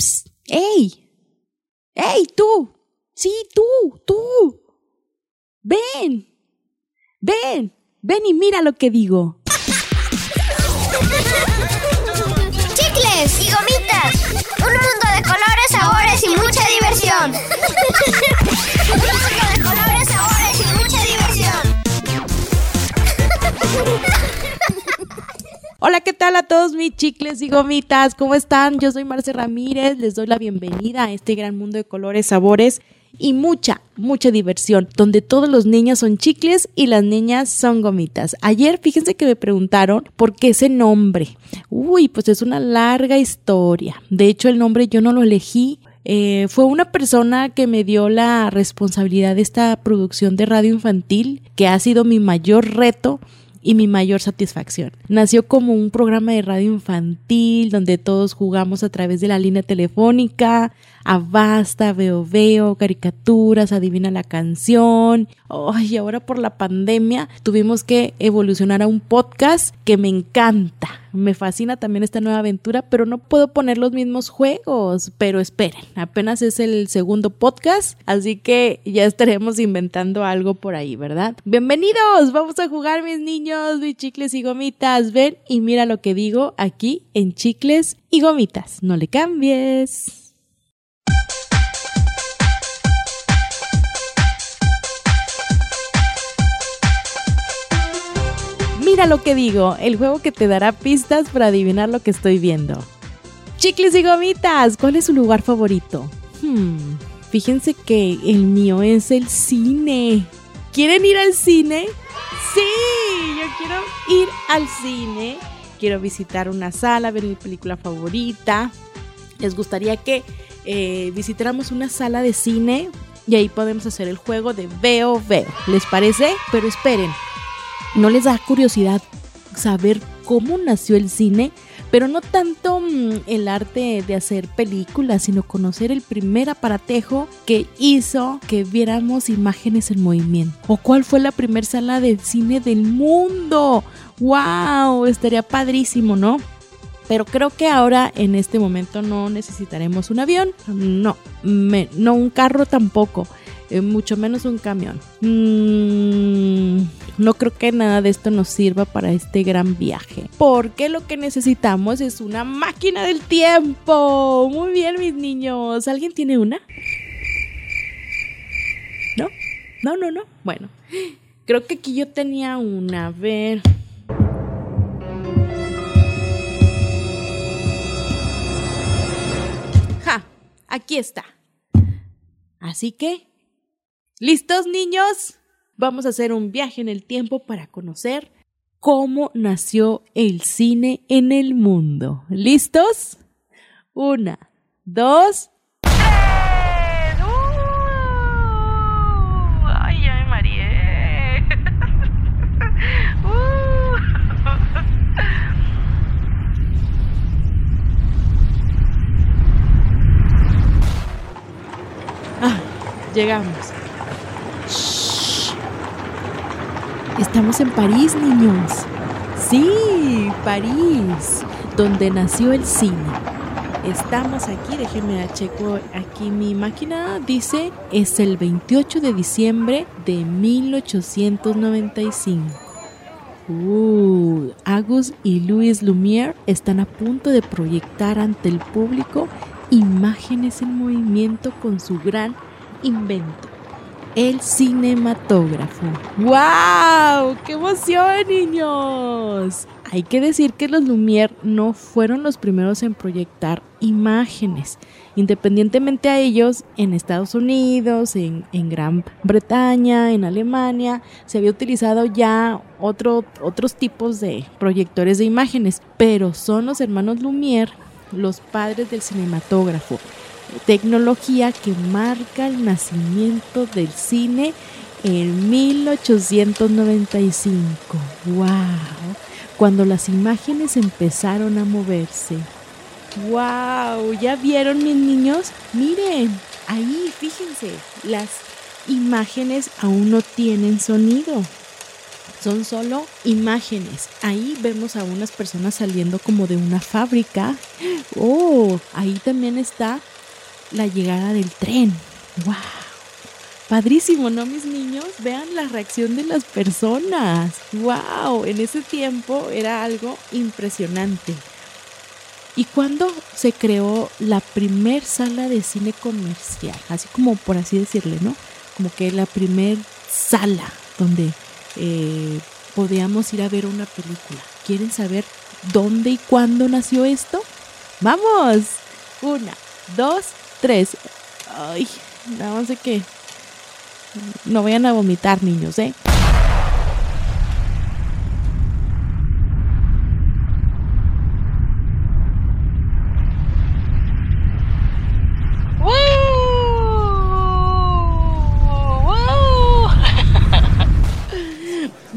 Psst. ¡Ey! ¡Ey, tú! Sí, tú, tú. Ven. Ven. Ven y mira lo que digo. ¡Chicles y gomitas! Un mundo de colores, sabores y mucha diversión. Hola, ¿qué tal a todos mis chicles y gomitas? ¿Cómo están? Yo soy Marce Ramírez, les doy la bienvenida a este gran mundo de colores, sabores y mucha, mucha diversión, donde todos los niños son chicles y las niñas son gomitas. Ayer, fíjense que me preguntaron por qué ese nombre. Uy, pues es una larga historia. De hecho, el nombre yo no lo elegí. Eh, fue una persona que me dio la responsabilidad de esta producción de radio infantil, que ha sido mi mayor reto y mi mayor satisfacción. Nació como un programa de radio infantil donde todos jugamos a través de la línea telefónica, a basta, veo veo, caricaturas, adivina la canción. y ahora por la pandemia tuvimos que evolucionar a un podcast que me encanta. Me fascina también esta nueva aventura, pero no puedo poner los mismos juegos. Pero esperen, apenas es el segundo podcast, así que ya estaremos inventando algo por ahí, ¿verdad? Bienvenidos, vamos a jugar mis niños, mis chicles y gomitas. Ven y mira lo que digo aquí en chicles y gomitas. No le cambies. Mira lo que digo, el juego que te dará pistas para adivinar lo que estoy viendo. Chicles y gomitas, ¿cuál es su lugar favorito? Hmm, fíjense que el mío es el cine. ¿Quieren ir al cine? Sí, yo quiero ir al cine. Quiero visitar una sala, ver mi película favorita. ¿Les gustaría que eh, visitáramos una sala de cine? Y ahí podemos hacer el juego de veo, veo. ¿Les parece? Pero esperen, ¿No les da curiosidad saber cómo nació el cine? Pero no tanto mm, el arte de hacer películas, sino conocer el primer aparatejo que hizo que viéramos imágenes en movimiento. ¿O cuál fue la primera sala de cine del mundo? ¡Wow! Estaría padrísimo, ¿no? Pero creo que ahora en este momento no necesitaremos un avión, no, no un carro tampoco. Eh, mucho menos un camión. Mm, no creo que nada de esto nos sirva para este gran viaje. Porque lo que necesitamos es una máquina del tiempo. Muy bien, mis niños. ¿Alguien tiene una? ¿No? No, no, no. Bueno, creo que aquí yo tenía una. A ver. Ja, aquí está. Así que ¿Listos niños? Vamos a hacer un viaje en el tiempo para conocer cómo nació el cine en el mundo. ¿Listos? Una, dos, ¡Uh! ¡Ay, ay, María! ¡Uh! Ah, llegamos. Estamos en París, niños. Sí, París, donde nació el cine. Estamos aquí, déjenme checo aquí mi máquina. Dice, es el 28 de diciembre de 1895. Uh, Agus y Louis Lumière están a punto de proyectar ante el público imágenes en movimiento con su gran invento el cinematógrafo. ¡Wow! ¡Qué emoción, niños! Hay que decir que los Lumière no fueron los primeros en proyectar imágenes. Independientemente a ellos, en Estados Unidos, en, Gran Bretaña, en Alemania, se había utilizado ya otro, otros tipos de proyectores de imágenes, pero son los hermanos Lumière los padres del cinematógrafo tecnología que marca el nacimiento del cine en 1895. ¡Wow! Cuando las imágenes empezaron a moverse. ¡Wow! ¿Ya vieron mis niños? Miren, ahí, fíjense, las imágenes aún no tienen sonido. Son solo imágenes. Ahí vemos a unas personas saliendo como de una fábrica. Oh, ahí también está la llegada del tren. ¡Wow! Padrísimo, ¿no, mis niños? Vean la reacción de las personas. ¡Wow! En ese tiempo era algo impresionante. ¿Y cuándo se creó la primer sala de cine comercial? Así como por así decirle, ¿no? Como que la primer sala donde eh, podíamos ir a ver una película. ¿Quieren saber dónde y cuándo nació esto? ¡Vamos! Una, dos, tres. Ay, no sé qué. No vayan a vomitar, niños, ¿eh?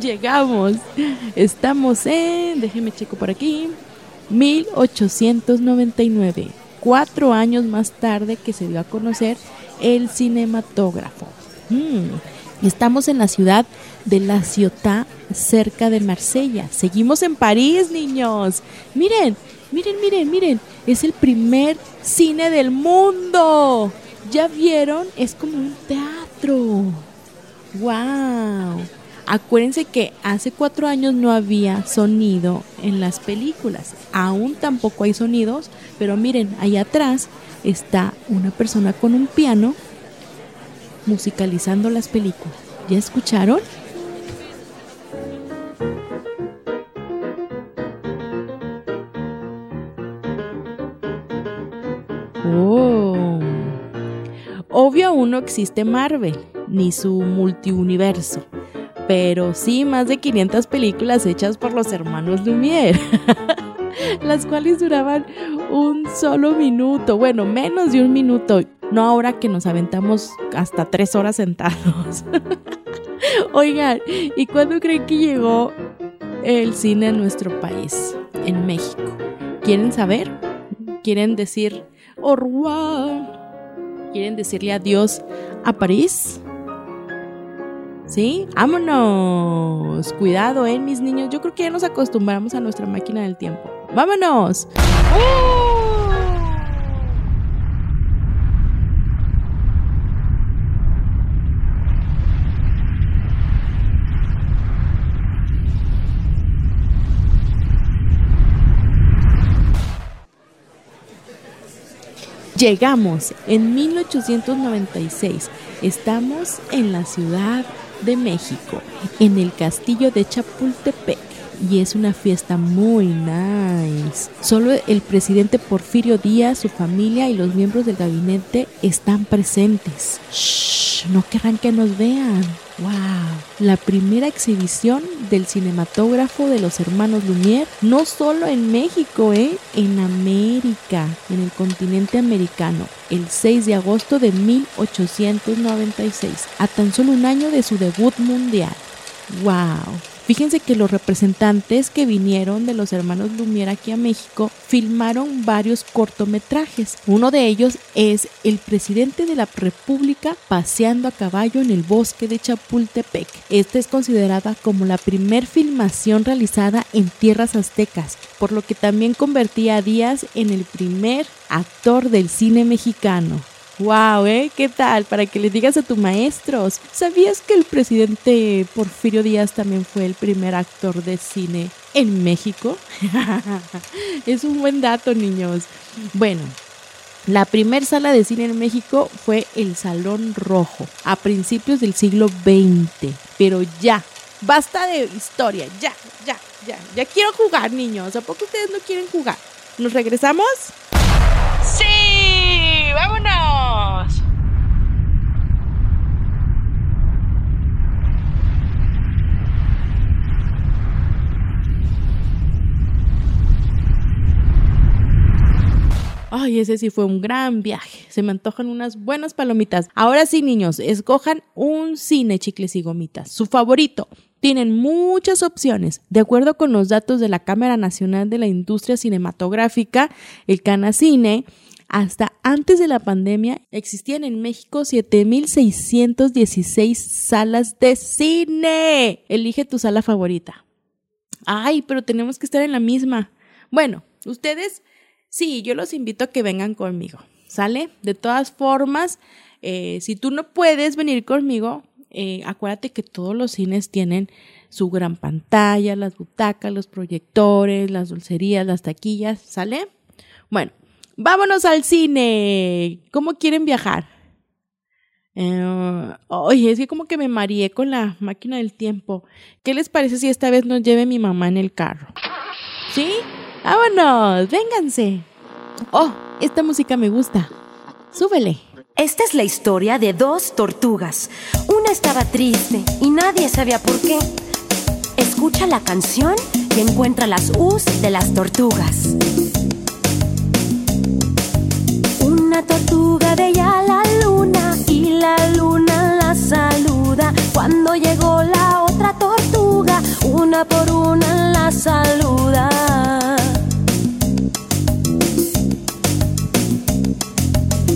Llegamos. Estamos en, déjeme checo por aquí, 1899. Cuatro años más tarde que se dio a conocer el cinematógrafo. Mm, estamos en la ciudad de La Ciotat, cerca de Marsella. Seguimos en París, niños. Miren, miren, miren, miren. Es el primer cine del mundo. ¿Ya vieron? Es como un teatro. ¡Wow! Acuérdense que hace cuatro años no había sonido en las películas. Aún tampoco hay sonidos, pero miren, ahí atrás está una persona con un piano musicalizando las películas. ¿Ya escucharon? Oh. Obvio aún no existe Marvel, ni su multiuniverso pero sí más de 500 películas hechas por los hermanos Lumière, las cuales duraban un solo minuto, bueno, menos de un minuto, no ahora que nos aventamos hasta tres horas sentados. Oigan, ¿y cuándo creen que llegó el cine a nuestro país, en México? ¿Quieren saber? ¿Quieren decir au revoir? ¿Quieren decirle adiós a París? ¿Sí? ¡Vámonos! Cuidado, ¿eh, mis niños? Yo creo que ya nos acostumbramos a nuestra máquina del tiempo. ¡Vámonos! Llegamos en 1896. Estamos en la ciudad de México, en el castillo de Chapultepec. Y es una fiesta muy nice. Solo el presidente Porfirio Díaz, su familia y los miembros del gabinete están presentes. Shh, no querrán que nos vean. ¡Wow! La primera exhibición del cinematógrafo de los hermanos Lumière, no solo en México, ¿eh? En América, en el continente americano, el 6 de agosto de 1896, a tan solo un año de su debut mundial. ¡Wow! Fíjense que los representantes que vinieron de los hermanos Lumière aquí a México filmaron varios cortometrajes. Uno de ellos es El presidente de la República paseando a caballo en el bosque de Chapultepec. Esta es considerada como la primer filmación realizada en tierras aztecas, por lo que también convertía a Díaz en el primer actor del cine mexicano. Wow, ¿eh? ¿Qué tal? Para que le digas a tus maestros. ¿Sabías que el presidente Porfirio Díaz también fue el primer actor de cine en México? es un buen dato, niños. Bueno, la primer sala de cine en México fue el Salón Rojo, a principios del siglo XX. Pero ya, basta de historia, ya, ya, ya. Ya quiero jugar, niños. ¿A poco ustedes no quieren jugar? ¿Nos regresamos? ¡Sí! ¡Vámonos! Ay, ese sí fue un gran viaje. Se me antojan unas buenas palomitas. Ahora sí, niños, escojan un cine, chicles y gomitas. Su favorito. Tienen muchas opciones. De acuerdo con los datos de la Cámara Nacional de la Industria Cinematográfica, el Canacine, hasta antes de la pandemia existían en México 7.616 salas de cine. Elige tu sala favorita. Ay, pero tenemos que estar en la misma. Bueno, ustedes Sí, yo los invito a que vengan conmigo, ¿sale? De todas formas, eh, si tú no puedes venir conmigo, eh, acuérdate que todos los cines tienen su gran pantalla, las butacas, los proyectores, las dulcerías, las taquillas, ¿sale? Bueno, vámonos al cine. ¿Cómo quieren viajar? Eh, oye, es que como que me mareé con la máquina del tiempo. ¿Qué les parece si esta vez nos lleve mi mamá en el carro? ¿Sí? Vámonos, vénganse. Oh, esta música me gusta. Súbele. Esta es la historia de dos tortugas. Una estaba triste y nadie sabía por qué. Escucha la canción y encuentra las U's de las tortugas. Tortuga veía la luna y la luna la saluda. Cuando llegó la otra tortuga, una por una la saluda.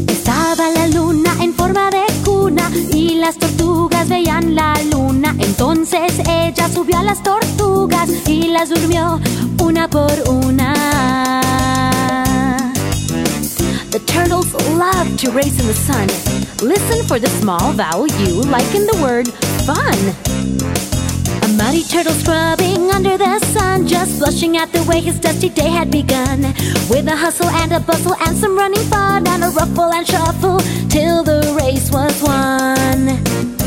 Estaba la luna en forma de cuna y las tortugas veían la luna. Entonces ella subió a las tortugas y las durmió una por una. Race in the sun. Listen for the small vowel U, like in the word fun. A muddy turtle scrubbing under the sun, just blushing at the way his dusty day had begun. With a hustle and a bustle and some running fun, and a ruffle and shuffle till the race was won.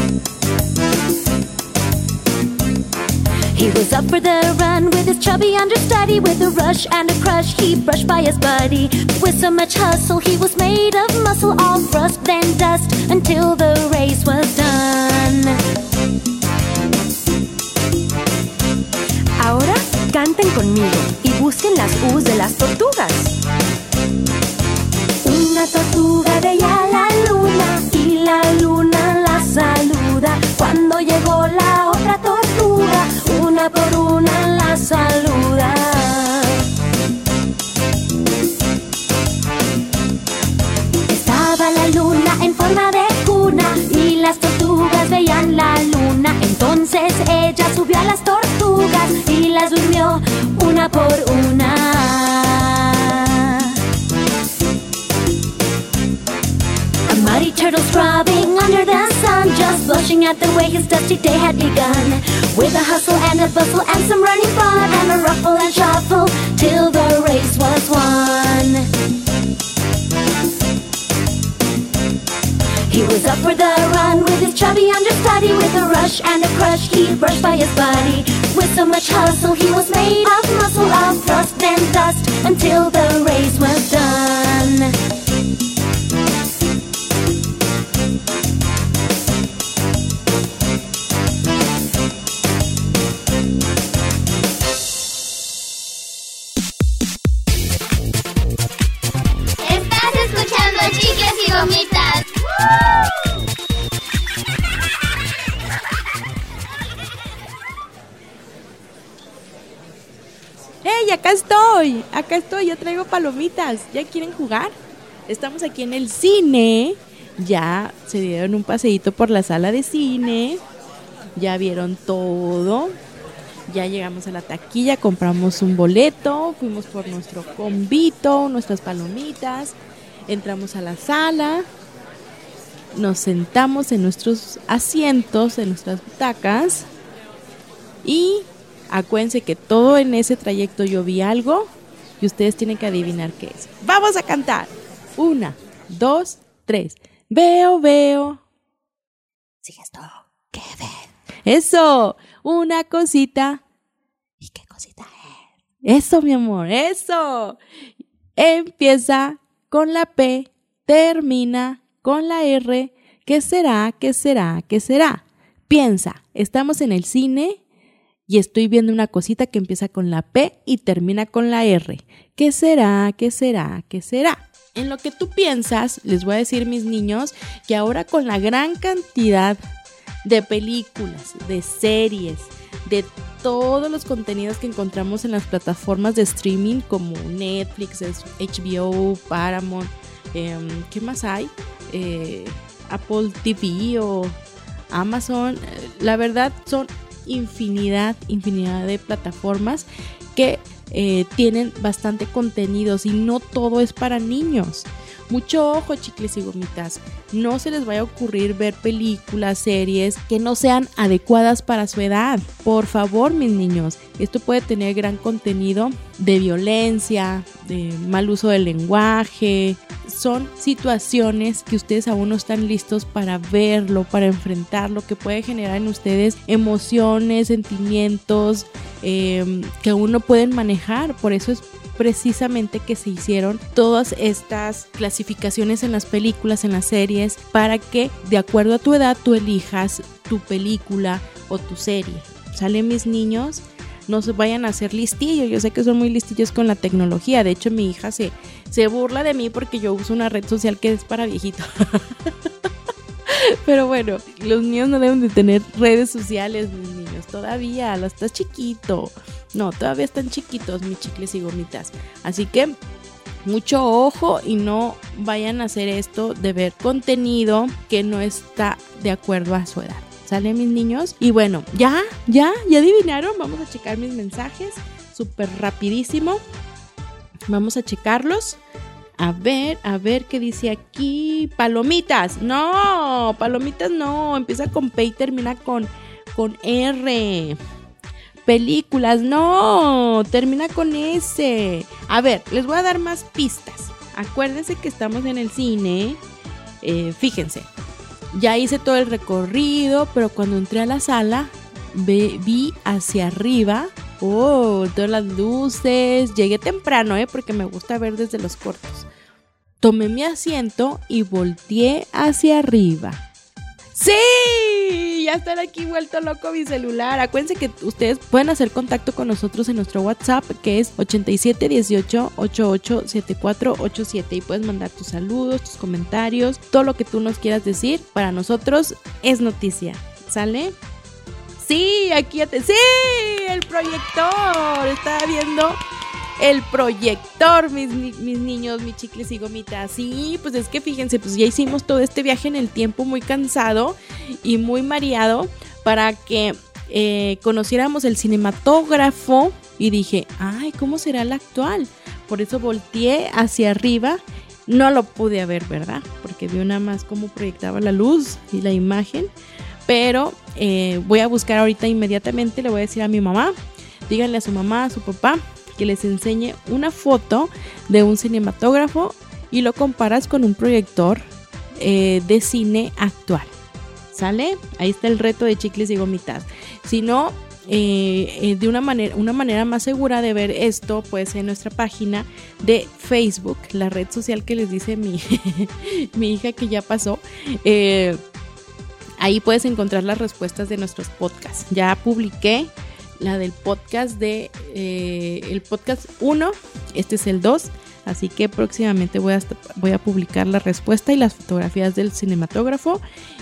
He was up for the run with his chubby understudy. With a rush and a crush, he brushed by his buddy. With so much hustle, he was made of muscle, all thrust, then dust, until the race was done. Ahora canten conmigo y busquen las U's de las tortugas. Una por una la saluda. At the way his dusty day had begun. With a hustle and a bustle and some running fun, and a ruffle and shuffle till the race was won. He was up for the run with his chubby understudy With a rush and a crush, he brushed by his buddy With so much hustle, he was made of muscle Of thrust and dust, until the race was done ¡Hey, acá estoy! Acá estoy, ya traigo palomitas. ¿Ya quieren jugar? Estamos aquí en el cine. Ya se dieron un paseíto por la sala de cine. Ya vieron todo. Ya llegamos a la taquilla, compramos un boleto, fuimos por nuestro convito, nuestras palomitas, entramos a la sala, nos sentamos en nuestros asientos, en nuestras butacas y acuérdense que todo en ese trayecto yo vi algo y ustedes tienen que adivinar qué es. Vamos a cantar. Una, dos, tres. Veo, veo. Sigues todo. ¿Qué ves? Eso, una cosita. ¿Y qué cosita es? Eso, mi amor, eso. Empieza con la P, termina con la R. ¿Qué será? ¿Qué será? ¿Qué será? Piensa, estamos en el cine y estoy viendo una cosita que empieza con la P y termina con la R. ¿Qué será? ¿Qué será? ¿Qué será? En lo que tú piensas, les voy a decir, mis niños, que ahora con la gran cantidad de películas, de series, de todos los contenidos que encontramos en las plataformas de streaming como Netflix, HBO, Paramount, em, ¿qué más hay? Eh, Apple TV o Amazon. eh, La verdad son infinidad, infinidad de plataformas que eh, tienen bastante contenidos y no todo es para niños. Mucho ojo, chicles y gomitas. No se les vaya a ocurrir ver películas, series que no sean adecuadas para su edad. Por favor, mis niños. Esto puede tener gran contenido de violencia, de mal uso del lenguaje. Son situaciones que ustedes aún no están listos para verlo, para enfrentarlo, que puede generar en ustedes emociones, sentimientos eh, que aún no pueden manejar. Por eso es precisamente que se hicieron todas estas clasificaciones en las películas, en las series, para que de acuerdo a tu edad tú elijas tu película o tu serie. ¿Salen mis niños? No se vayan a hacer listillos. Yo sé que son muy listillos con la tecnología. De hecho, mi hija se, se burla de mí porque yo uso una red social que es para viejitos. Pero bueno, los niños no deben de tener redes sociales, mis niños. Todavía, lo estás chiquito. No, todavía están chiquitos mis chicles y gomitas. Así que mucho ojo y no vayan a hacer esto de ver contenido que no está de acuerdo a su edad. ¿Sale mis niños? Y bueno, ya, ya, ya adivinaron. Vamos a checar mis mensajes súper rapidísimo. Vamos a checarlos. A ver, a ver qué dice aquí. Palomitas. No, palomitas no. Empieza con P y termina con, con R. Películas, no. Termina con S. A ver, les voy a dar más pistas. Acuérdense que estamos en el cine. Eh, fíjense. Ya hice todo el recorrido, pero cuando entré a la sala, vi hacia arriba Oh, todas las luces. Llegué temprano, ¿eh? Porque me gusta ver desde los cortos. Tomé mi asiento y volteé hacia arriba. ¡Sí! Ya están aquí vuelto loco mi celular. Acuérdense que ustedes pueden hacer contacto con nosotros en nuestro WhatsApp que es 8718 887487 y puedes mandar tus saludos, tus comentarios, todo lo que tú nos quieras decir. Para nosotros es noticia. ¿Sale? Sí, aquí ya te... ¡Sí! El proyector. Estaba viendo el proyector, mis, mis, niños, mis chicles y gomitas. Sí, pues es que fíjense, pues ya hicimos todo este viaje en el tiempo muy cansado y muy mareado para que eh, conociéramos el cinematógrafo y dije, ay, ¿cómo será el actual? Por eso volteé hacia arriba. No lo pude ver, ¿verdad? Porque vi nada más cómo proyectaba la luz y la imagen pero eh, voy a buscar ahorita inmediatamente, le voy a decir a mi mamá, díganle a su mamá, a su papá, que les enseñe una foto de un cinematógrafo y lo comparas con un proyector eh, de cine actual. ¿Sale? Ahí está el reto de chicles y gomitas. Si no, eh, de una manera, una manera más segura de ver esto puede ser en nuestra página de Facebook, la red social que les dice mi, mi hija que ya pasó. Ahí puedes encontrar las respuestas de nuestros podcasts. Ya publiqué la del podcast de eh, el podcast 1, este es el 2, así que próximamente voy a, voy a publicar la respuesta y las fotografías del cinematógrafo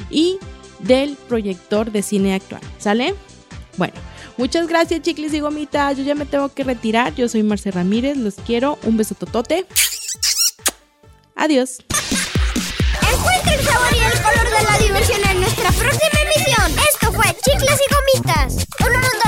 y del proyector de cine actual, ¿sale? Bueno, muchas gracias chicles y gomitas, yo ya me tengo que retirar, yo soy Marce Ramírez, los quiero, un beso totote, adiós. Encuentra el sabor y el color de la diversión en nuestra próxima emisión. Esto fue Chicles y Gomitas. Un mundo